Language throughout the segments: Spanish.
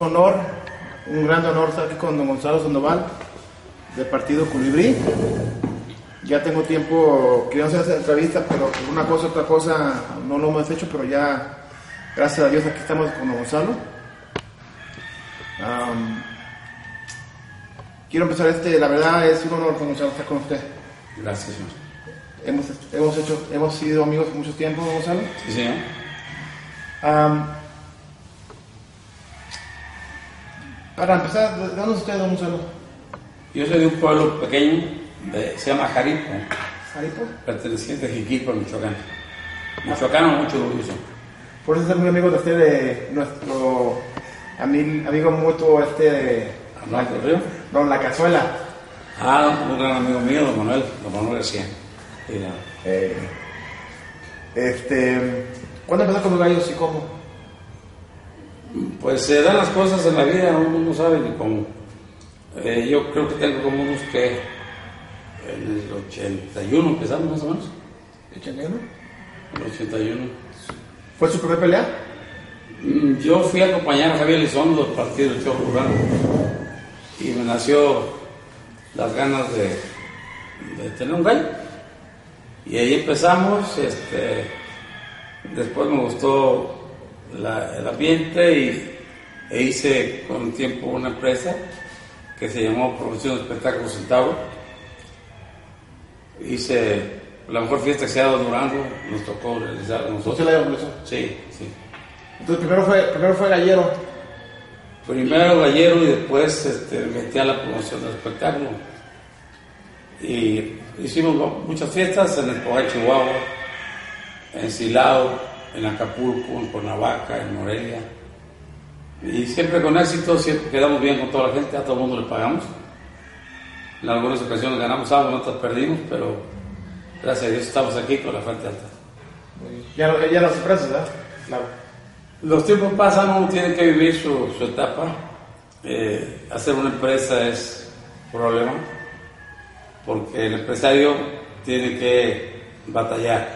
honor, un gran honor estar aquí con don Gonzalo Sandoval del partido Colibrí. Ya tengo tiempo que no hacer esta entrevista, pero una cosa otra cosa no lo hemos hecho, pero ya, gracias a Dios, aquí estamos con don Gonzalo. Um, quiero empezar este, la verdad es un honor don Gonzalo estar con usted. Gracias, señor. Hemos, hemos, hecho, hemos sido amigos por mucho tiempo, don Gonzalo. Sí, señor. Um, para empezar, ¿de dónde es usted, don? Yo soy de un pueblo pequeño, de- se llama Jaripo, ¿Jaripo? perteneciente a Jiquilpa, Michoacán. Michoacano, mucho orgullo. Por eso soy muy amigo de usted, de nuestro ami- amigo mutuo, este, de Arnaldo Río. Don La Cazuela. Ah, un gran amigo mío, don Manuel, don Manuel García. Sí. Eh, este, ¿cuándo empezó con los gallos y cómo? Pues se dan las cosas en la vida, uno no sabe ni cómo. Eh, yo creo que tengo como unos que en el 81 empezamos más o menos. ¿Echenero? En el 81. ¿Fue su primer pelea? Mm, Yo fui a acompañar a Javier Elizondo del partido del Chorro Urbano y me nació las ganas de, de tener un gallo. Y ahí empezamos, este, después me gustó la- el ambiente y, e hice con el tiempo una empresa que se llamó Profesión de Espectáculos Centauro. Hice la mejor fiesta que se ha dado en Durango, nos tocó realizar a ¿Usted nosotros. la empezó? Sí, sí. Entonces primero fue, primero fue gallero. Primero gallero y después este, me metí a la promoción del espectáculo. Y hicimos muchas fiestas en el Poa Chihuahua, en Silao, en Acapulco, en Cuernavaca, en Morelia. Y siempre con éxito, siempre quedamos bien con toda la gente, a todo el mundo le pagamos. En algunas ocasiones ganamos algo, en otras perdimos, pero gracias a Dios estamos aquí con la frente alta. Ya, no- ya las empresas, ¿verdad? Claro. Los tiempos pasan, uno tiene que vivir su, su etapa. Eh, hacer una empresa es problema, porque el empresario tiene que batallar.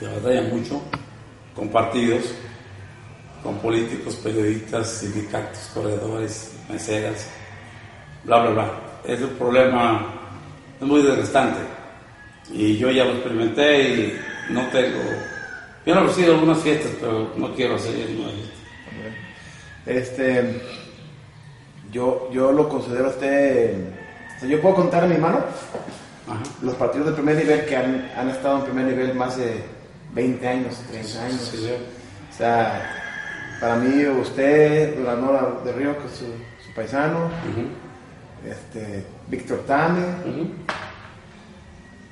Y batalla mucho con partidos, con políticos, periodistas, sindicatos, corredores, meseras, bla, bla, bla. Es un problema es muy desgastante. Y yo ya lo experimenté y no tengo... Yo no he recibido algunas fiestas, pero no quiero hacer ninguna fiesta. Este, yo, yo lo considero a usted, o sea, yo puedo contar en mi mano Ajá. los partidos de primer nivel que han, han estado en primer nivel más de 20 años, 30 años. Sí, sí. O sea, para mí usted, Duranora de Río, que es su, su paisano, este, Víctor Tame, ujú.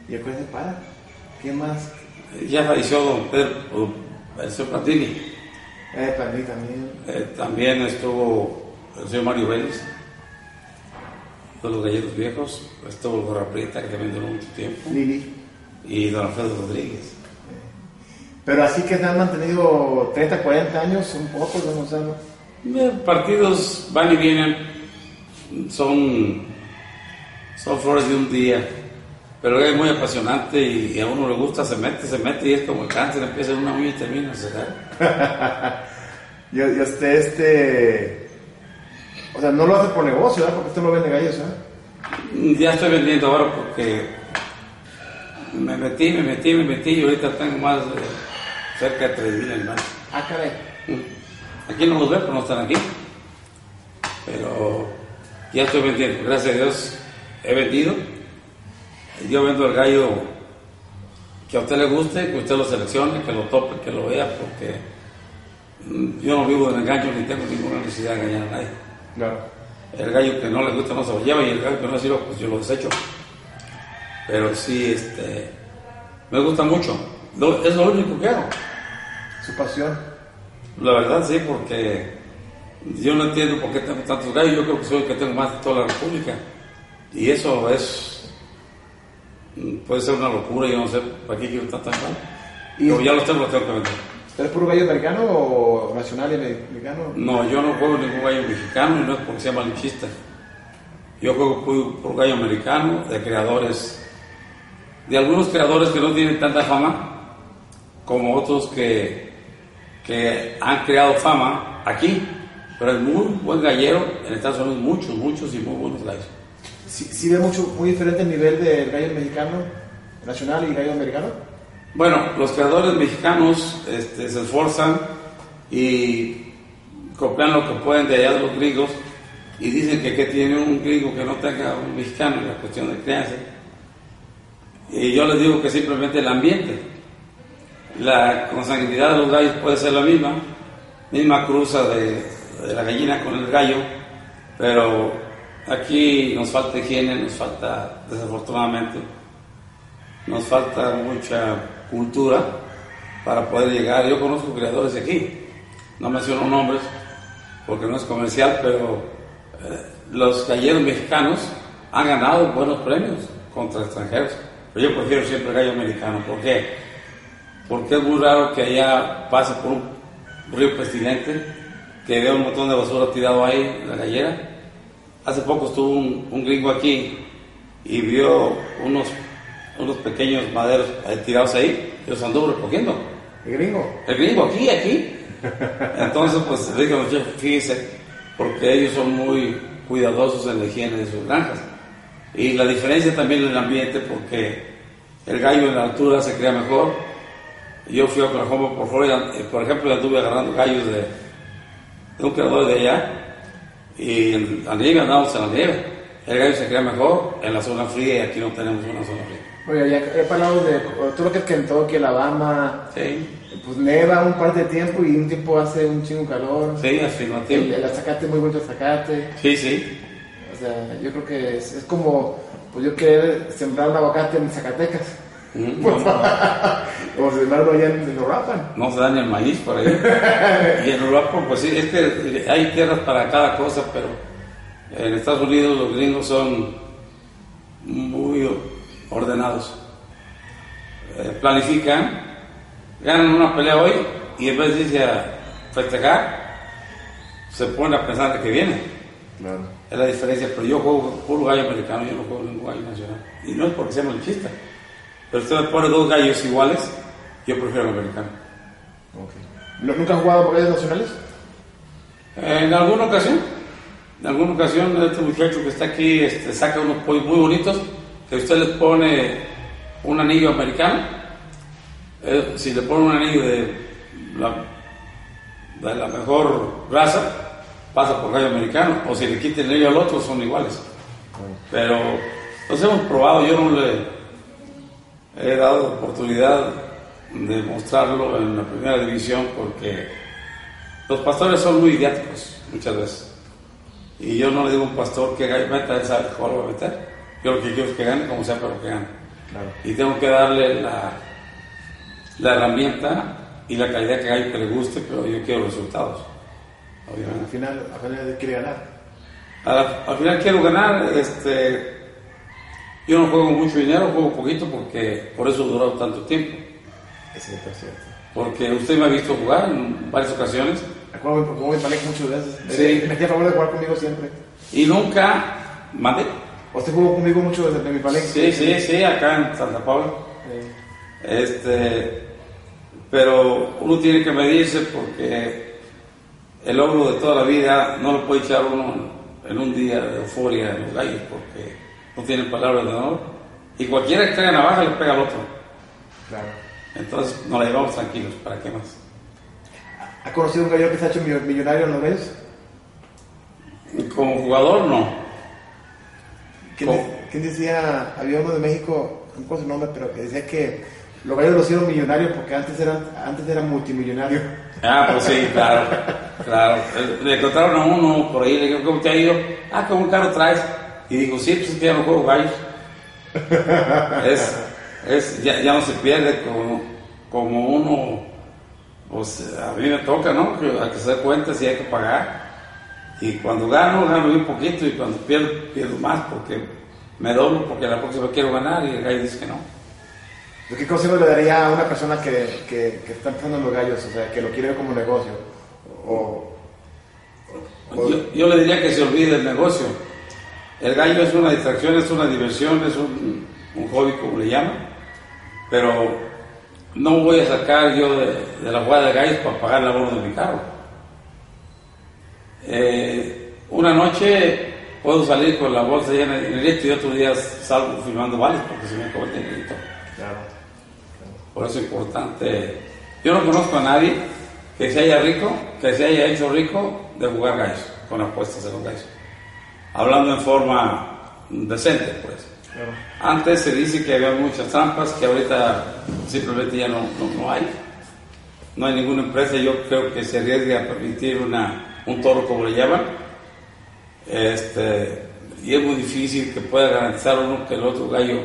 y yo creo que para. ¿Quién más? Ya falleció don Pedro, el señor Platini. Eh, para mí también. Eh, también estuvo el señor Mario Vélez, de los galleros viejos. Estuvo el Gorra Prieta, que también duró mucho tiempo. Lili. Y don Alfredo Rodríguez. Pero así que se han mantenido 30, 40 años, son pocos, don Gonzalo. Eh, Partidos van y vienen, son, son flores de un día, pero es muy apasionante y a uno le gusta, se mete, se mete y es como el cáncer, empieza en una uña y termina, se cae. Y, y usted, este. O sea, no lo hace por negocio, ¿verdad? Porque usted no vende gallos, ¿verdad? Ya estoy vendiendo ahora porque me metí, me metí, me metí y ahorita tengo más cerca de 3 mil animales. Ah, caray. Aquí no los veo, pero no están aquí. Pero ya estoy vendiendo, gracias a Dios he vendido. Yo vendo el gallo que a usted le guste, que usted lo seleccione, que lo tope, que lo vea, porque mm, yo no vivo en engaño ni tengo ninguna necesidad de engañar a nadie. Claro. El gallo que no le gusta no se lo lleva y el gallo que no sirve, pues yo lo desecho. Pero sí, este, me gusta mucho. Es lo único que hago. Su pasión. La verdad sí, porque yo no entiendo por qué tengo tantos gallos. Yo creo que soy el que tengo más de toda la República. Y eso es, puede ser una locura, yo no sé para qué quiero tantos gallos. Y- Pero ya los tengo, los tengo que vender. ¿Usted es puro gallo americano o nacional y americano? No, yo no juego ningún gallo mexicano y no es porque sea malinchista. Yo juego por, por gallo americano de creadores, de algunos creadores que no tienen tanta fama, como otros que, que han creado fama aquí Pero es muy buen gallero, en Estados Unidos muchos, muchos y muy buenos gallos. ¿Sí, sí ve mucho, muy diferente el nivel del gallo mexicano nacional y gallo americano? Bueno, los creadores mexicanos este, se esfuerzan y copian lo que pueden de allá de los gringos y dicen que, que tiene un gringo que no tenga un mexicano en la cuestión de crianza. Y yo les digo que simplemente el ambiente. La consanguinidad de los gallos puede ser la misma, misma cruza de, la gallina con el gallo, pero aquí nos falta higiene, nos falta, desafortunadamente, nos falta mucha cultura para poder llegar. Yo conozco criadores de aquí, no menciono nombres porque no es comercial, pero eh, los galleros mexicanos han ganado buenos premios contra extranjeros. Pero yo prefiero siempre gallo americano. ¿Por qué? Porque es muy raro que allá pase por un río pestilente, que vea un montón de basura tirado ahí en la gallera. Hace poco estuvo un, un gringo aquí y vio unos, unos pequeños maderos tirados ahí y los anduvo recogiendo. ¿El gringo? El gringo aquí, aquí. Entonces, pues, le digo, "Che, fíjese, porque ellos son muy cuidadosos en la higiene de sus granjas. Y la diferencia también en el ambiente, porque el gallo en la altura se cría mejor. Yo fui a Oklahoma por Florida, eh, por ejemplo, anduve agarrando gallos de, de un criador de allá, y en la nieve andamos en la nieve. El gallo se cría mejor en la zona fría y aquí no tenemos una zona fría. Oye, ya he hablado de todo lo que es Kentucky, Alabama, Sí, pues neva un par de tiempo y un tiempo hace un chingo calor. sí, El, afirmativo. el zacate, muy bonito zacate. Sí, sí. O sea, yo creo que es, es como, pues yo querer sembrar un aguacate en Zacatecas. Mm, no, no. o sembrarlo allá en, en Uruapan. No se daña el maíz por ahí. y en Europa, pues sí, es que hay tierras para cada cosa, pero en Estados Unidos los gringos son muy ordenados. Eh, planifican, ganan una pelea hoy y en vez de irse a festejar, se ponen a pensar de que viene. Claro. Es la diferencia, pero yo juego puro gallo americano, yo no juego ningún gallo nacional. Y no es porque sea malichista, pero usted me pone dos gallos iguales, yo prefiero el americano. ¿No- ¿Nunca has jugado por gallos nacionales? En alguna ocasión, en alguna ocasión este muchacho que está aquí este, saca unos pollos muy bonitos que usted les pone un anillo americano. eh, si le pone un anillo de la, de la mejor raza, pasa por gallo americano. O si le quita el anillo al otro, son iguales. Pero los hemos probado, yo no le he dado oportunidad de mostrarlo en la primera división porque los pastores son muy idiáticos muchas veces. Y yo no le digo a un pastor que meta, él sabe cuál va a meter. Yo lo que quiero es que gane como sea, pero que gane. Claro. Y tengo que darle la, la herramienta y la calidad que hay que le guste, pero yo quiero resultados. Al Obviamente. final, al final quiere ganar. Al, al final quiero ganar, este, yo no juego mucho dinero, juego poquito porque por eso he durado tanto tiempo. Es cierto, es cierto. Porque usted me ha visto jugar en varias ocasiones Me acuerdo porque mi pareja muchas veces. Sí. Me hacía favor de jugar conmigo siempre. y nunca mandé. Usted jugó conmigo mucho desde mi pareja. Sí, sí, sí, acá en Santa Paula. Este, pero uno tiene que medirse porque el logro de toda la vida no lo puede echar uno en un día de euforia en los gallos porque no tienen palabras de honor. Y cualquiera que traiga navaja le pega al otro. Claro. Entonces nos la llevamos tranquilos, ¿para qué más? ¿Ha conocido un gallo que se ha hecho millo- millonario en gallos? Como jugador, no. ¿Quién, quién decía? Había uno de México, no recuerdo su nombre, pero que decía que los gallos los hicieron millonarios porque antes eran, antes eran multimillonarios. Ah, pues sí, claro, claro. Le encontraron a uno por ahí, le digo, ¿cómo te ha ido? Ah, ¿cómo un carro traes? Y dijo, sí, pues ya no juego gallos. Es, es, ya, ya no se pierde como, como uno, pues a mí me toca, ¿no? Que, a que se dé cuenta si hay que pagar. Y cuando gano, gano bien poquito y cuando pierdo, pierdo más porque me doblo porque la próxima quiero ganar y el gallo dice que no. ¿Qué consejo le daría a una persona que, que, que está empezando en los gallos? O sea, que lo quiere ver como negocio. O, Yo, yo le diría que se olvide del negocio. El gallo es una distracción, es una diversión, es un, un hobby, como le llaman. Pero no voy a sacar yo de, de la jugada de gallos para pagar el abono de mi carro. Eh, una noche puedo salir con la bolsa llena de dinerito y otro día salgo filmando vales porque se me acabó el dinerito. Claro. Por eso es importante. Yo no conozco a nadie que se haya rico, que se haya hecho rico de jugar gallos, con apuestas de los gallos. Hablando en forma decente, pues. Claro. Antes se dice que había muchas trampas, que ahorita simplemente ya no, no, no hay. No hay ninguna empresa, yo creo que se arriesgue a permitir una, un toro como le llaman. Este, y es muy difícil que pueda garantizar uno que el otro gallo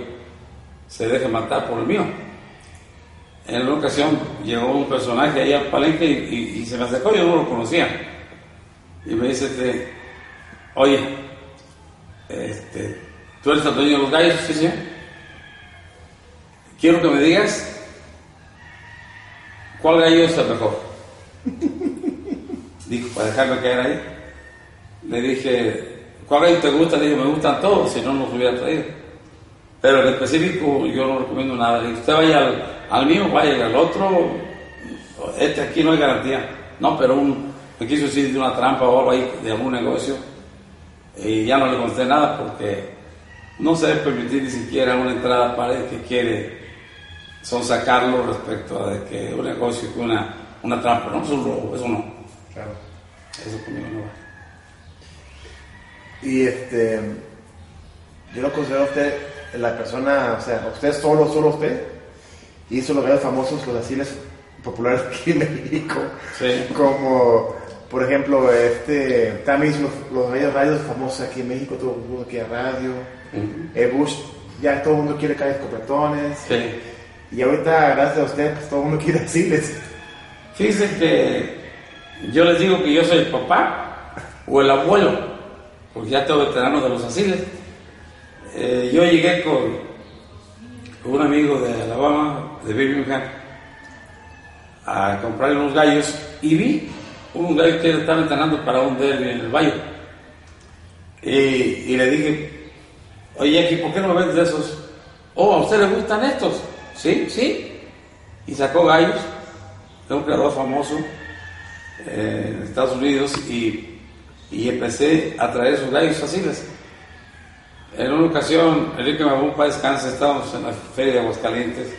se deje matar por el mío. En una ocasión llegó un personaje ahí al palenque y, y- y se me acercó, yo no lo conocía. Y me dice, este, oye, este, ¿tú eres el dueño de los gallos? Sí, sí. Quiero que me digas cuál gallo es el mejor. Dijo, para dejarme caer ahí. Le dije, ¿cuál gallo te gusta? Le dije, me gustan todos, si no, no los hubiera traído. Pero en específico yo no recomiendo nada. Le dije, usted vaya al, al mío, vaya al otro. Este aquí no hay garantía. No, pero un, me quiso decir de una trampa o algo ahí de algún negocio. Y ya no le conté nada porque no se debe permitir ni siquiera una entrada para el que quiere son sacarlo respecto a de que un negocio que una, una trampa. No, es un robo, eso no. Claro. Eso conmigo no va. Y este, yo lo considero a usted la persona, o sea, usted solo, solo usted, hizo los gallos famosos, los asiles populares aquí en México, Sí. como, por ejemplo, este, también los, los gallos radios famosos aquí en México, todo el mundo quiere radio, eh, Bush, ya todo el mundo quiere caer escopetones, Sí. y ahorita, gracias a usted, pues todo el mundo quiere asiles. Fíjense que yo les digo que yo soy el papá o el abuelo, porque ya tengo veteranos de los asiles. Eh, yo llegué con, con un amigo de Alabama, de Birmingham, a comprarle unos gallos y vi un gallo que estaba entrenando para un derby en el valle. Y, le dije, oye, aquí, ¿por qué no vendes de esos? Oh, ¿a usted le gustan estos? Sí, sí. Y sacó gallos de un creador famoso eh, en Estados Unidos y, y empecé a traer sus gallos asiles. En una ocasión, Enrique Mabún para descansa, estábamos en la feria de Aguascalientes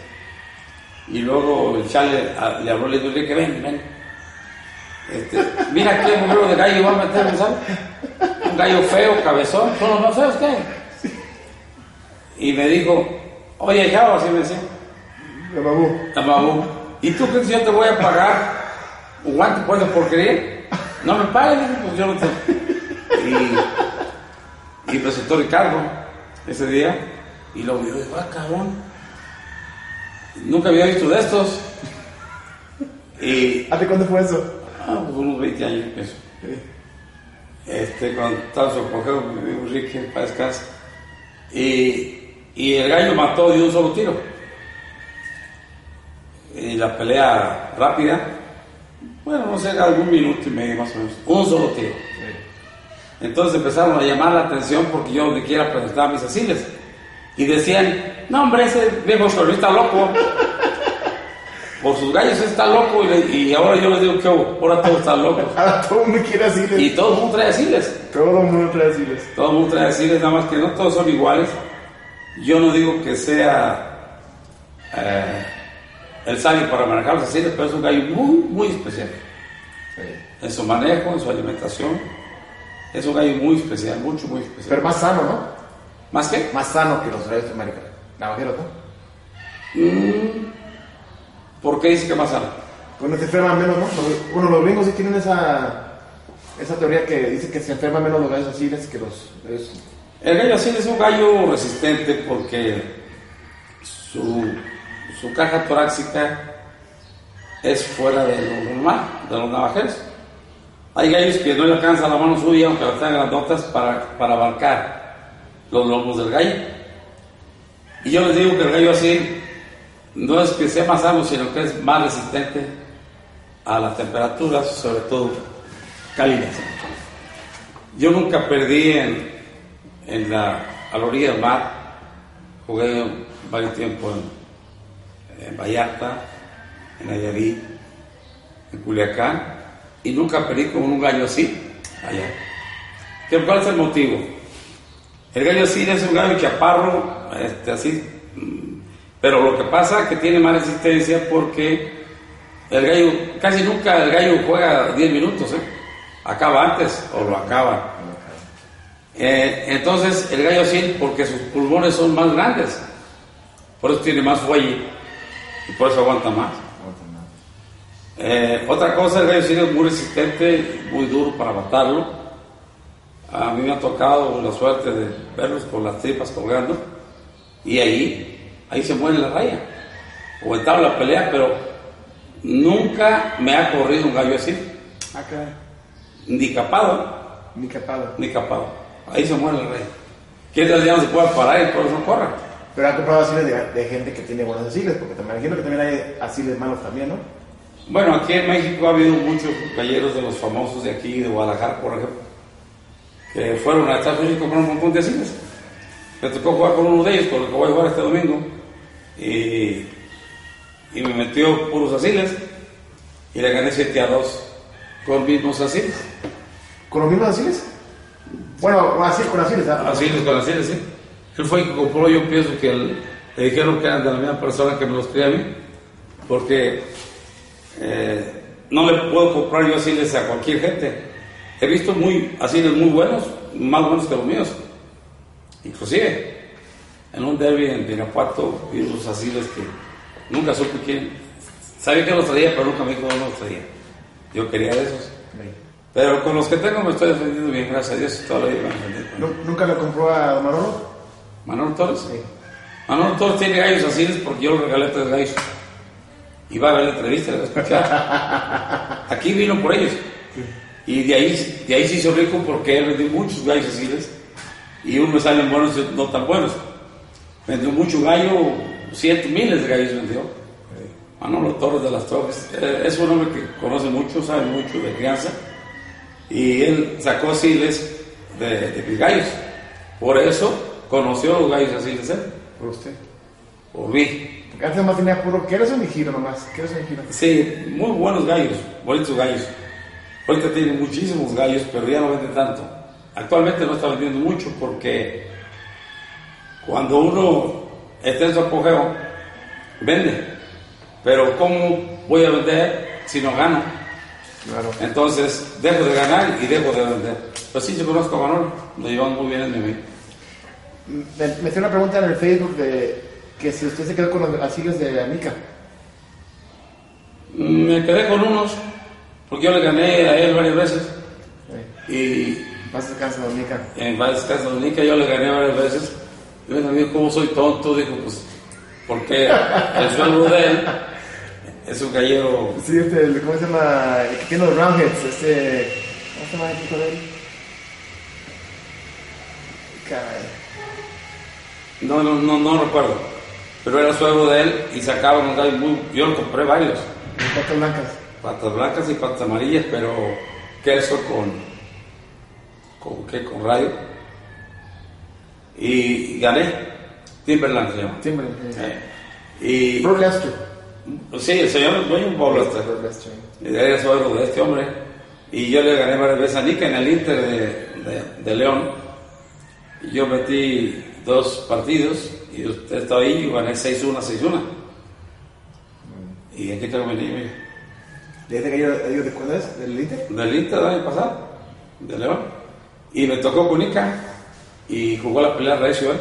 y luego el chale a- le habló, le dijo, Enrique, ven, ven. Este, mira qué modelo de gallo va a meter, ¿sabes? Un gallo feo, cabezón, son los más feos que hay. Y me dijo, oye, ya, así me decía. De Babú. Tamabú, ¿y tú crees que yo te voy a pagar un guante por esa porquería? No me pagues, pues yo no te. Y, y presentó Ricardo ese día y lo vio y dijo, ah, cabrón, nunca había visto de estos. Y, ¿Hace cuándo fue eso? Ah, pues unos 20 años, pienso. Este, cuando estaba mi amigo Ricky, para descansar. Y, y el gallo mató de un solo tiro. Y la pelea rápida, bueno, no sé, algún minuto y medio más o menos, un solo tiro. Entonces empezaron a llamar la atención porque yo donde quiera presentaba mis asiles. Y decían, no hombre, ese viejo está loco. Por sus gallos está loco y, le- y ahora yo les digo que ahora todos están locos. Ahora todo el mundo quiere asiles. Y todo el mundo trae asiles. Todo el mundo trae asiles. Todo el mundo trae asiles, nada más que no todos son iguales. Yo no digo que sea eh, el sabio para manejar los asiles, pero es un gallo muy, muy especial. En su manejo, en su alimentación. Es un gallo muy especial, mucho, muy especial. Pero más sano, ¿no? ¿Más que? Más sano que los rayos de América. Navajeros, ¿no? Mm, ¿Por qué dice que más sano? Bueno, se enferman menos, ¿no? Bueno, los gringos sí tienen esa, esa teoría que dice que se enferman menos los gallos asiles que los. El gallo así es un gallo resistente porque su, su caja torácica es fuera de lo normal, de los navajeros. Hay gallos que no le alcanza la mano suya, aunque las tengan grandotas, para, para abarcar los lomos del gallo. Y yo les digo que el gallo así no es que sea más sano, sino que es más resistente a las temperaturas, sobre todo cálidas. Yo nunca perdí en, en la, a la orilla del mar, jugué varios tiempo en, en Vallarta, en Nayarit, en Culiacán, y nunca perdí con un gallo así. allá. ¿Qué, ¿Cuál es el motivo? El gallo así es un gallo chaparro, este, así, pero lo que pasa es que tiene más resistencia porque el gallo, casi nunca el gallo juega 10 minutos, ¿eh? acaba antes o lo acaba. Eh, entonces el gallo así, porque sus pulmones son más grandes, por eso tiene más fuelle y por eso aguanta más. Eh, otra cosa, el gallo así es muy resistente, muy duro para matarlo. A mí me ha tocado la suerte de verlos con las tripas colgando y ahí, ahí se muere la raya. O estaba la pelea, pero nunca me ha corrido un gallo así. Acá, Ni capado, ni capado. ni capado. Ahí se muere el rey. ¿Quién tal día no se puede parar y por eso no corra? Pero ha comprado asiles de, de gente que tiene buenos asiles, porque me imagino que también hay asiles malos también, ¿no? Bueno, aquí en México ha habido muchos galleros de los famosos de aquí, de Guadalajara, por ejemplo, que fueron a Estados Unidos y compraron un montón de asiles. Me tocó jugar con uno de ellos, con el que voy a jugar este domingo, y, y me metió puros asiles, y le gané 7 a 2 con mismos asiles. ¿Con los mismos asiles? Bueno, con asiles, con asiles, ¿ah? Asiles con asiles, sí. Él fue el que compró, yo pienso que él- le dijeron que eran de la misma persona que me los cría a mí, porque eh, no le puedo comprar yo asiles a cualquier gente. He visto muy, asiles muy buenos, más buenos que los míos. Inclusive, en un derby en Pinapuato vi unos asiles que nunca supe quién. Sabía que los traía, pero nunca me dijo dónde los traía. Yo quería de esos. Pero con los que tengo me estoy defendiendo bien, gracias a Dios, toda la vida me defendí. ¿Nu- ¿Nunca le compró a Manolo? Manolo Torres. Sí. Manolo Torres tiene gallos así porque yo le regalé tres gallos. Y va a ver la entrevista, la escuchar. Aquí vino por ellos. Y de ahí, de ahí se hizo rico porque él vendió muchos gallos así. Y unos salen buenos y otros no tan buenos. Vendió mucho gallo, cientos, miles de gallos vendió. Manolo Torres de las Torres. eh, Es un hombre que conoce mucho, sabe mucho de crianza. Y él sacó asiles de, de gallos. Por eso conoció los gallos asiles él, Por usted. por mí. Porque antes más tenía puro, ¿quieres un giro nomás? ¿Quieres un giro? Sí, muy buenos gallos, bonitos gallos. Ahorita tiene muchísimos gallos, pero ya no vende tanto. Actualmente no está vendiendo mucho porque cuando uno está en su apogeo, vende. Pero ¿cómo voy a vender si no gano? Claro. Entonces dejo de ganar y dejo de vender. Pues sí, yo conozco a Manolo, lo llevamos muy bien en mi Me, me una pregunta en el Facebook de que si usted se quedó con los asiles de Anica. Me quedé con unos, porque yo le gané a él varias veces. Y Más descanso de Anica. en varias casas dominicas yo le gané varias veces. Y bueno, dijo, ¿cómo soy tonto? Dijo, pues, porque el sueldo de él es un gallero. Sí, este, ¿cómo se llama? El que tiene los roundheads, este... ¿Cómo se llama el hijo de él? Caray. No, no, no, no recuerdo. Pero era sueldo de él y sacaba unos gallos muy. Yo le compré varios. Patas blancas. Patas blancas y patas amarillas, pero queso con. ¿Con qué? Con rayo. Y gané. Timberland se llama. Timbre. Eh, Y. Lester. Sí, el señor dueño un Pablo hasta. Bro Lester. Era suegro de este hombre. Y yo le gané varias veces a Nica en el Inter de, de- de León. Y yo metí dos partidos y usted estaba ahí y gané 6-1, 6-1. ¿Y qué tengo venido? ¿De este gallo ellos de cuándo es? ¿Del Inter? Del Inter del año pasado, de León. Y me tocó con Nica y jugó la pelea recio él.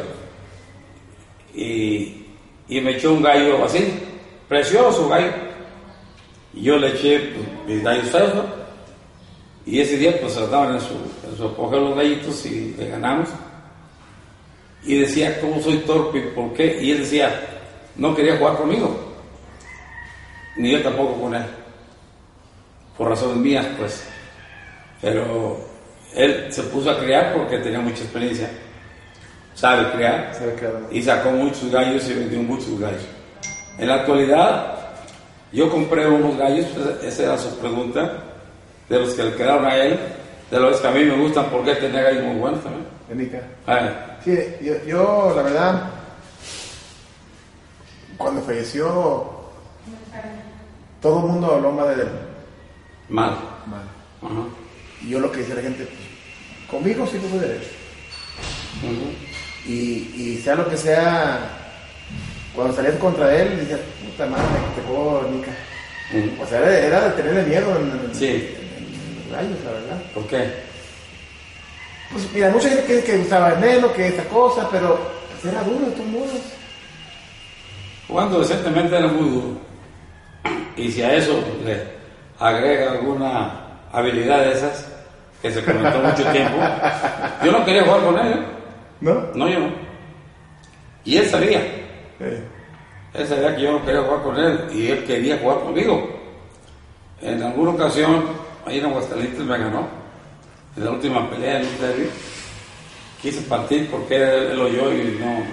Y, y me echó un gallo así, precioso gallo. Y yo le eché pues, mis gallos feos. Y ese día pues estaban en su, en su apogeo los gallitos y le ganamos. Y decía, ¿cómo soy torpe? ¿Por qué? Y él decía, no quería jugar conmigo. Ni yo tampoco con él. Por razones mías, pues. Pero él se puso a criar porque tenía mucha experiencia. Sabe criar. Sabe crear. Y sacó muchos gallos y vendió muchos gallos. En la actualidad, yo compré unos gallos, pues, esa era su pregunta, de los que le quedaron a él, de los que a mí me gustan porque tenía gallos muy buenos también. Nica. Ay, Sí, yo, yo, la verdad, cuando falleció, todo el mundo habló mal de él. mal. Mal. Ajá. Y yo lo que decía a la gente, pues, conmigo sí tuvo derecho. Ujú. Y, y sea lo que sea, cuando salías contra él, decías, puta madre, que pegó Nica. O sea, era, era de tenerle miedo en, en- Sí. en rayos, la verdad. ¿Por qué? Pues mira, mucha gente que, que usaba el Nelo, que esta cosa, pero pues, era duro de todos modos. Jugando decentemente era muy duro. Y si a eso le agrega alguna habilidad de esas, que se comentó mucho tiempo, yo no quería jugar con él. ¿eh? ¿No? No, yo no. Y él sabía. Eh, Él sabía que yo no quería jugar con él y él quería jugar conmigo. En alguna ocasión, ahí en Aguascalientes me ganó. En la última pelea en un derby. Quise partir porque él, él o yo y no,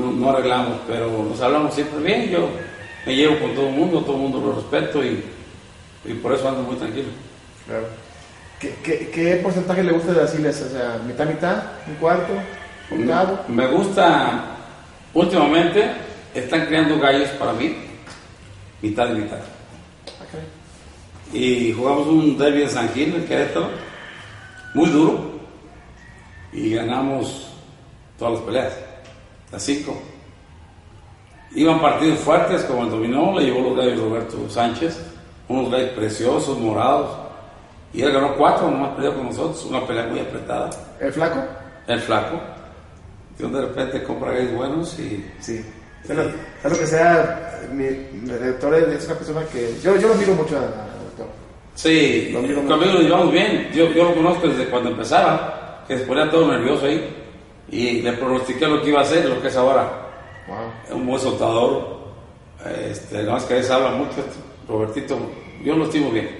no, no arreglamos, pero nos hablamos siempre bien. Yo me llevo con todo el mundo, todo el mundo lo respeto y, y por eso ando muy tranquilo. claro. ¿Qué, qué, qué porcentaje le gusta de Asiles? O sea, mitad, mitad, un cuarto, un octavo. Me gusta, últimamente están creando gallos para mí, mitad y mitad. Ok. y jugamos un derby en San Gil, en Querétaro, muy duro, y ganamos todas las peleas, las cinco. Iban partidos fuertes, como el dominó, le llevó los gallos Roberto Sánchez, unos gallos preciosos, morados, y él ganó cuatro, nomás peleó con nosotros, una pelea muy apretada. ¿El flaco? El flaco, que de repente compra gallos buenos y Sí. Sea lo, que sea, mi, mi director es una persona que. Yo, yo lo miro mucho al doctor. Sí, Lo miro conmigo lo llevamos bien. Yo, yo lo conozco desde cuando empezaba, que se ponía todo nervioso ahí. Y le pronostiqué lo que iba a hacer, lo que es ahora. Wow. Es un buen soltador. Este, no es que a veces habla mucho. Robertito, yo lo estimo bien.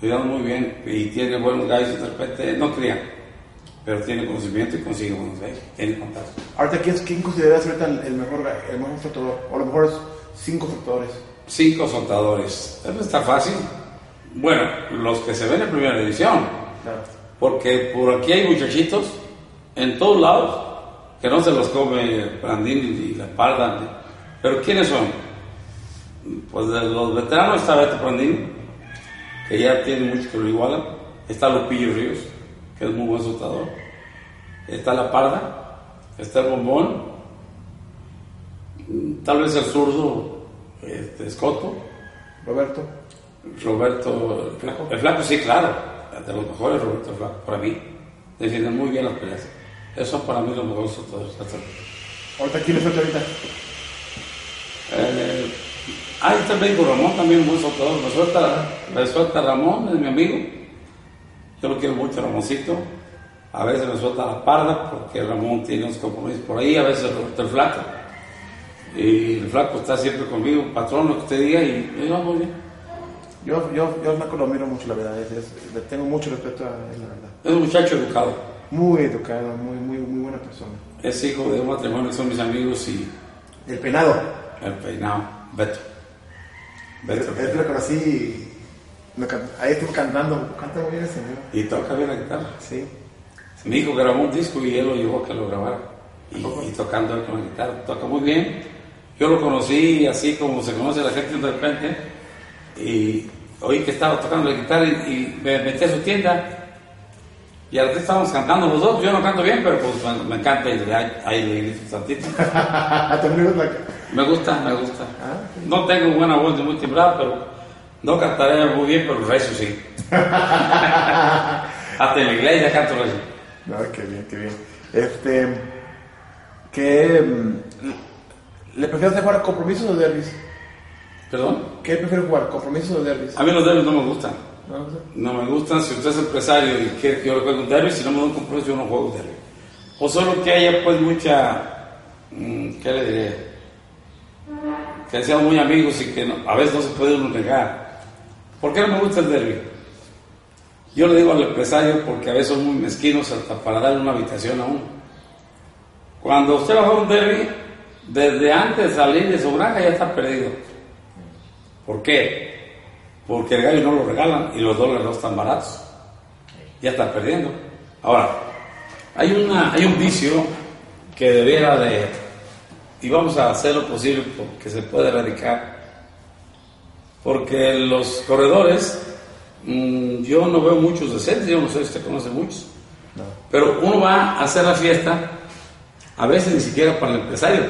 Cuidado muy bien. Y tiene buenos gallos de repente. No cría, pero tiene conocimiento y consigue buenos gallos. Tiene contacto. Ahorita, ¿quién, quién consideras ahorita el, el mejor, el mejor soltador? O a lo mejor cinco soltadores. Cinco soltadores. Eso está fácil. Bueno, los que se ven en primera división. Claro. Porque por aquí hay muchachitos en todos lados que no se los come Brandini y la Parda. Pero ¿quiénes son? Pues de los veteranos está Beto Brandini, que ya tiene muchos que lo igualan. Está Lupillo Ríos, que es muy buen soltador. Está La Parda, está el Bombón, tal vez el zurdo este, Escoto. Roberto. Roberto, el flaco. El flaco, sí, claro. De los mejores, Roberto el Flaco, para mí. Defienden muy bien las peleas. Esos son para mí los mejores soltadores. Ahorita, ¿quién suelta ahorita? Eh, ah, está el médico Ramón, también buen soltador. Me suelta, me suelta Ramón, es mi amigo. Yo lo quiero mucho, Ramoncito. A veces me suelta la parda, porque Ramón tiene unos compromisos por ahí. A veces Roberto el Flaco. Y el Flaco está siempre conmigo, patrón, lo que usted diga, y muy bien. Yo, yo, yo al flaco lo miro mucho, la verdad. es- es- le tengo mucho respeto a él, la verdad. Es un muchacho educado. Muy educado, muy, muy, muy buena persona. Es hijo de un matrimonio que son mis amigos y El penado. el peinado, Beto. Beto. Él lo conocí. can- ahí estuvo cantando. Canta muy bien el señor. Y toca bien la guitarra. Sí. Mi hijo grabó un disco y él lo llevó a que lo grabara. Y, y tocando él con la guitarra. Toca muy bien. Yo lo conocí así como se conoce la gente de repente. Y oí que estaba tocando la guitarra y, y me metí a su tienda. Y al estábamos cantando los dos. Yo no canto bien, pero pues me, me encanta y ahí, le grito un tantito. Me gusta, me gusta. Ah, No tengo buena voz de muy timbrada, pero no cantaré muy bien, pero rezo sí. Hasta en la iglesia canto rezo. No, qué bien, qué bien. Este. ¿Qué. mm, ¿Le prefieres jugar compromisos o derbis? ¿Perdón? ¿Qué prefieres jugar? ¿Compromisos o derbis? A mí los derbis no me gustan. No, no sé. No me gustan. Si usted es empresario y quiere que yo le juegue un derby, si no me da un compromiso, yo no juego derby. O solo que haya pues mucha... mm, ¿Qué le diré? Que sean muy amigos y que a veces no se puede uno negar. ¿Por qué no me gusta el derby? Yo le digo al empresario porque a veces son muy mezquinos hasta para darle una habitación a uno. Cuando usted va un derby, desde antes de salir de su granja ya está perdido. ¿Por qué? Porque el gallo no lo regalan y los dólares no están baratos. Ya está perdiendo. Ahora, hay, una, hay un vicio que debiera de, y vamos a hacer lo posible porque se puede erradicar, porque los corredores mm, yo no veo muchos decentes, yo no sé si usted conoce muchos. Pero uno va a hacer la fiesta, a veces ni siquiera para el empresario,